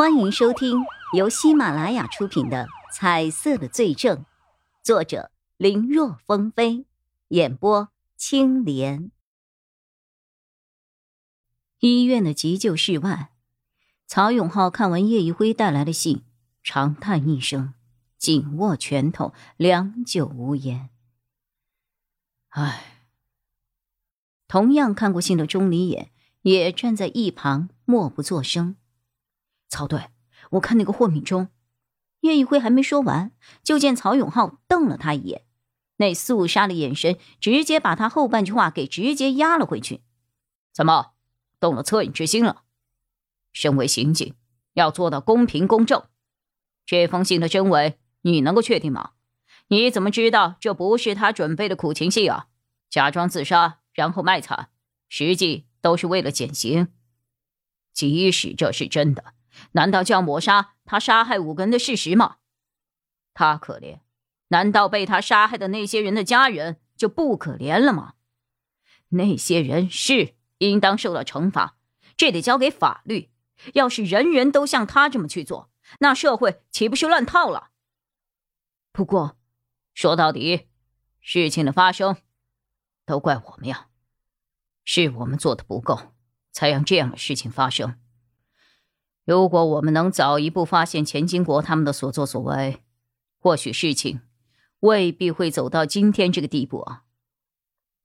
欢迎收听由喜马拉雅出品的《彩色的罪证》，作者林若风飞，演播青莲。医院的急救室外，曹永浩看完叶一辉带来的信，长叹一声，紧握拳头，良久无言。唉。同样看过信的钟离眼也站在一旁，默不作声。曹队，我看那个霍敏中，叶一辉还没说完，就见曹永浩瞪了他一眼，那肃杀的眼神直接把他后半句话给直接压了回去。怎么，动了恻隐之心了？身为刑警，要做到公平公正。这封信的真伪，你能够确定吗？你怎么知道这不是他准备的苦情戏啊？假装自杀，然后卖惨，实际都是为了减刑。即使这是真的。难道就要抹杀他杀害五个人的事实吗？他可怜，难道被他杀害的那些人的家人就不可怜了吗？那些人是应当受到惩罚，这得交给法律。要是人人都像他这么去做，那社会岂不是乱套了？不过，说到底，事情的发生都怪我们呀，是我们做的不够，才让这样的事情发生。如果我们能早一步发现钱金国他们的所作所为，或许事情未必会走到今天这个地步啊！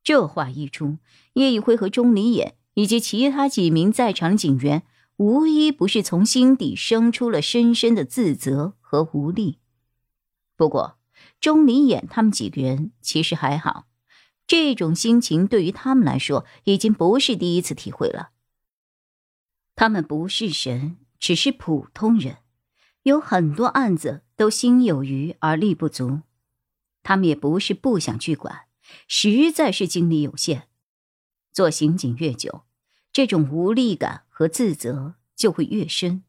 这话一出，叶一辉和钟离眼以及其他几名在场的警员，无一不是从心底生出了深深的自责和无力。不过，钟离眼他们几个人其实还好，这种心情对于他们来说已经不是第一次体会了。他们不是神。只是普通人，有很多案子都心有余而力不足。他们也不是不想去管，实在是精力有限。做刑警越久，这种无力感和自责就会越深。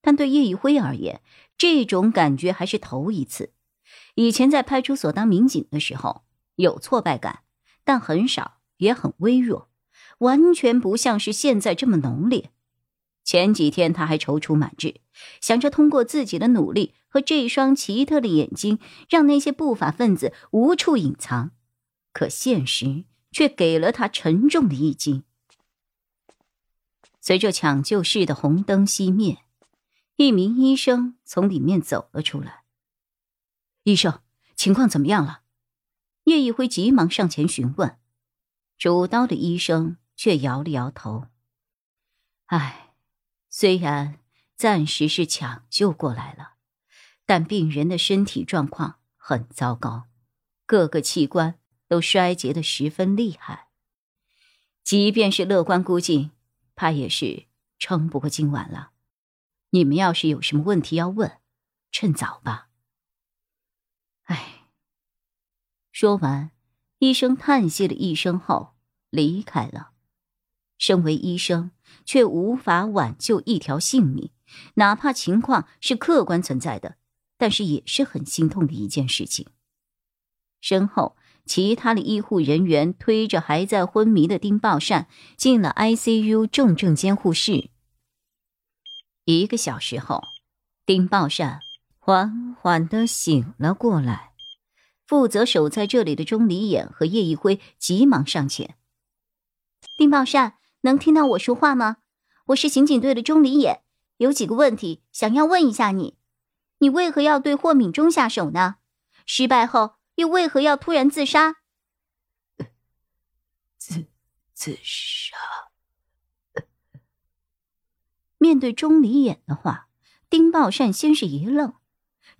但对叶一辉而言，这种感觉还是头一次。以前在派出所当民警的时候，有挫败感，但很少，也很微弱，完全不像是现在这么浓烈。前几天他还踌躇满志，想着通过自己的努力和这双奇特的眼睛，让那些不法分子无处隐藏。可现实却给了他沉重的一击。随着抢救室的红灯熄灭，一名医生从里面走了出来。医生，情况怎么样了？叶一辉急忙上前询问。主刀的医生却摇了摇头：“唉。”虽然暂时是抢救过来了，但病人的身体状况很糟糕，各个器官都衰竭的十分厉害。即便是乐观估计，怕也是撑不过今晚了。你们要是有什么问题要问，趁早吧。唉，说完，医生叹息了一声后离开了。身为医生，却无法挽救一条性命，哪怕情况是客观存在的，但是也是很心痛的一件事情。身后，其他的医护人员推着还在昏迷的丁宝善进了 ICU 重症监护室。一个小时后，丁宝善缓缓的醒了过来。负责守在这里的钟离眼和叶一辉急忙上前：“丁宝善。”能听到我说话吗？我是刑警队的钟离野，有几个问题想要问一下你：你为何要对霍敏忠下手呢？失败后又为何要突然自杀？自自杀。面对钟离眼的话，丁宝善先是一愣，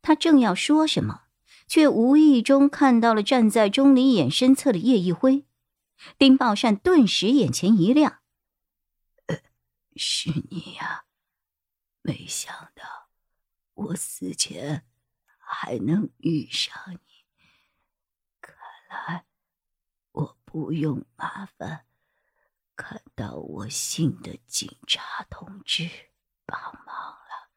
他正要说什么，却无意中看到了站在钟离眼身侧的叶一辉，丁宝善顿时眼前一亮。是你呀！没想到我死前还能遇上你。看来我不用麻烦看到我信的警察同志帮忙了。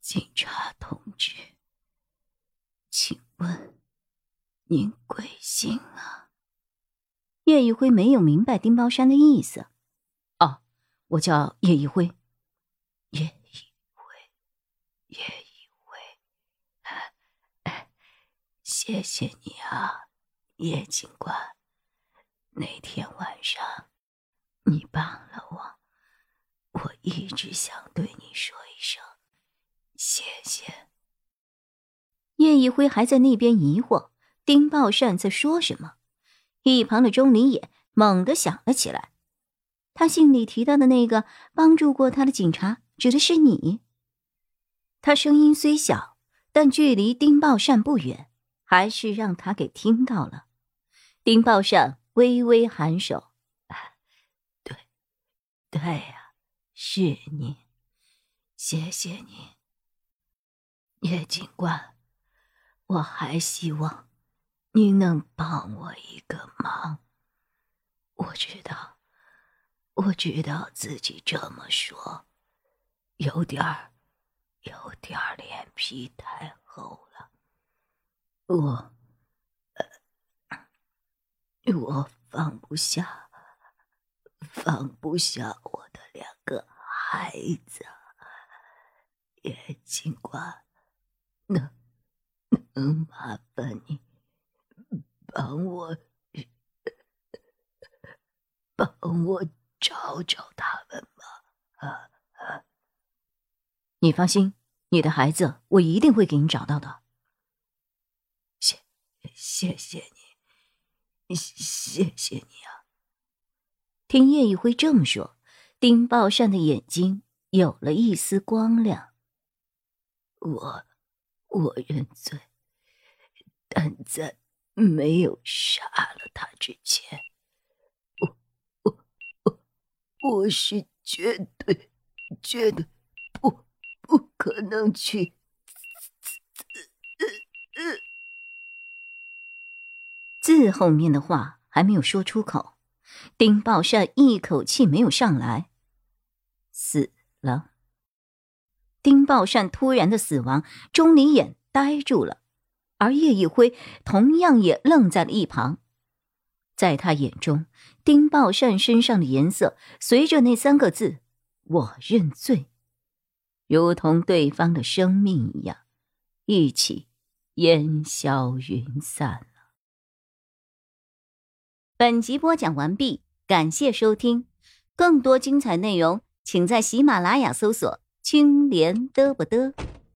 警察同志，请问您贵姓啊？叶一辉没有明白丁宝山的意思。我叫叶一辉，叶一辉，叶一辉，谢谢你啊，叶警官。那天晚上，你帮了我，我一直想对你说一声谢谢。叶一辉还在那边疑惑丁宝善在说什么，一旁的钟离也猛地想了起来。他信里提到的那个帮助过他的警察，指的是你。他声音虽小，但距离丁宝善不远，还是让他给听到了。丁宝善微微颔首：“对，对呀，是你，谢谢你，叶警官。我还希望您能帮我一个忙。我知道。”我知道自己这么说，有点儿，有点儿脸皮太厚了。我，我放不下，放不下我的两个孩子。也尽管能，能麻烦你帮我，帮我。找找他们吧，啊啊！你放心，你的孩子我一定会给你找到的。谢，谢谢你，谢谢你啊！听叶一辉这么说，丁宝善的眼睛有了一丝光亮。我，我认罪，但在没有杀了他之前。我是绝对、绝对不不可能去。字后面的话还没有说出口，丁宝善一口气没有上来，死了。丁宝善突然的死亡，钟离眼呆住了，而叶一辉同样也愣在了一旁。在他眼中，丁宝善身上的颜色随着那三个字“我认罪”，如同对方的生命一样，一起烟消云散了。本集播讲完毕，感谢收听，更多精彩内容，请在喜马拉雅搜索“青莲嘚不嘚”。